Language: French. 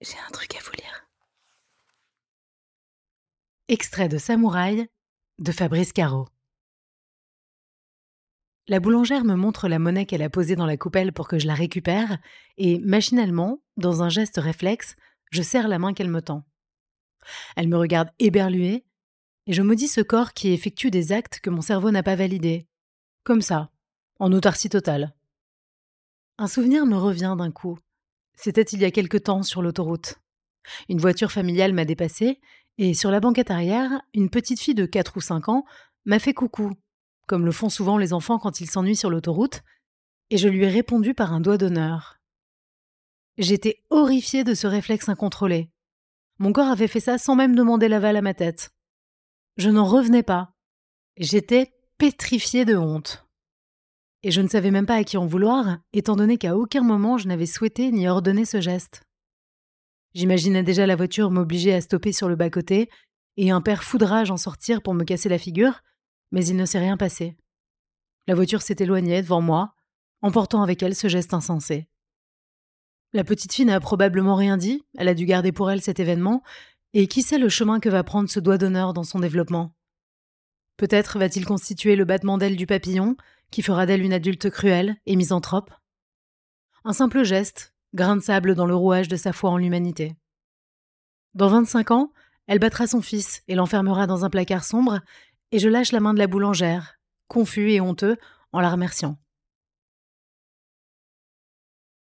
J'ai un truc à vous lire. Extrait de Samouraï de Fabrice Caro. La boulangère me montre la monnaie qu'elle a posée dans la coupelle pour que je la récupère, et machinalement, dans un geste réflexe, je serre la main qu'elle me tend. Elle me regarde éberluée, et je maudis ce corps qui effectue des actes que mon cerveau n'a pas validés. Comme ça, en autarcie totale. Un souvenir me revient d'un coup. C'était il y a quelque temps sur l'autoroute. Une voiture familiale m'a dépassée, et sur la banquette arrière, une petite fille de 4 ou 5 ans m'a fait coucou comme le font souvent les enfants quand ils s'ennuient sur l'autoroute, et je lui ai répondu par un doigt d'honneur. J'étais horrifiée de ce réflexe incontrôlé. Mon corps avait fait ça sans même demander l'aval à ma tête. Je n'en revenais pas. J'étais pétrifiée de honte. Et je ne savais même pas à qui en vouloir, étant donné qu'à aucun moment je n'avais souhaité ni ordonné ce geste. J'imaginais déjà la voiture m'obliger à stopper sur le bas-côté et un père foudrage en sortir pour me casser la figure, mais il ne s'est rien passé. La voiture s'est éloignée devant moi, emportant avec elle ce geste insensé. La petite fille n'a probablement rien dit, elle a dû garder pour elle cet événement, et qui sait le chemin que va prendre ce doigt d'honneur dans son développement? Peut-être va-t-il constituer le battement d'aile du papillon, qui fera d'elle une adulte cruelle et misanthrope Un simple geste, grain de sable dans le rouage de sa foi en l'humanité. Dans 25 ans, elle battra son fils et l'enfermera dans un placard sombre et je lâche la main de la boulangère, confus et honteux, en la remerciant.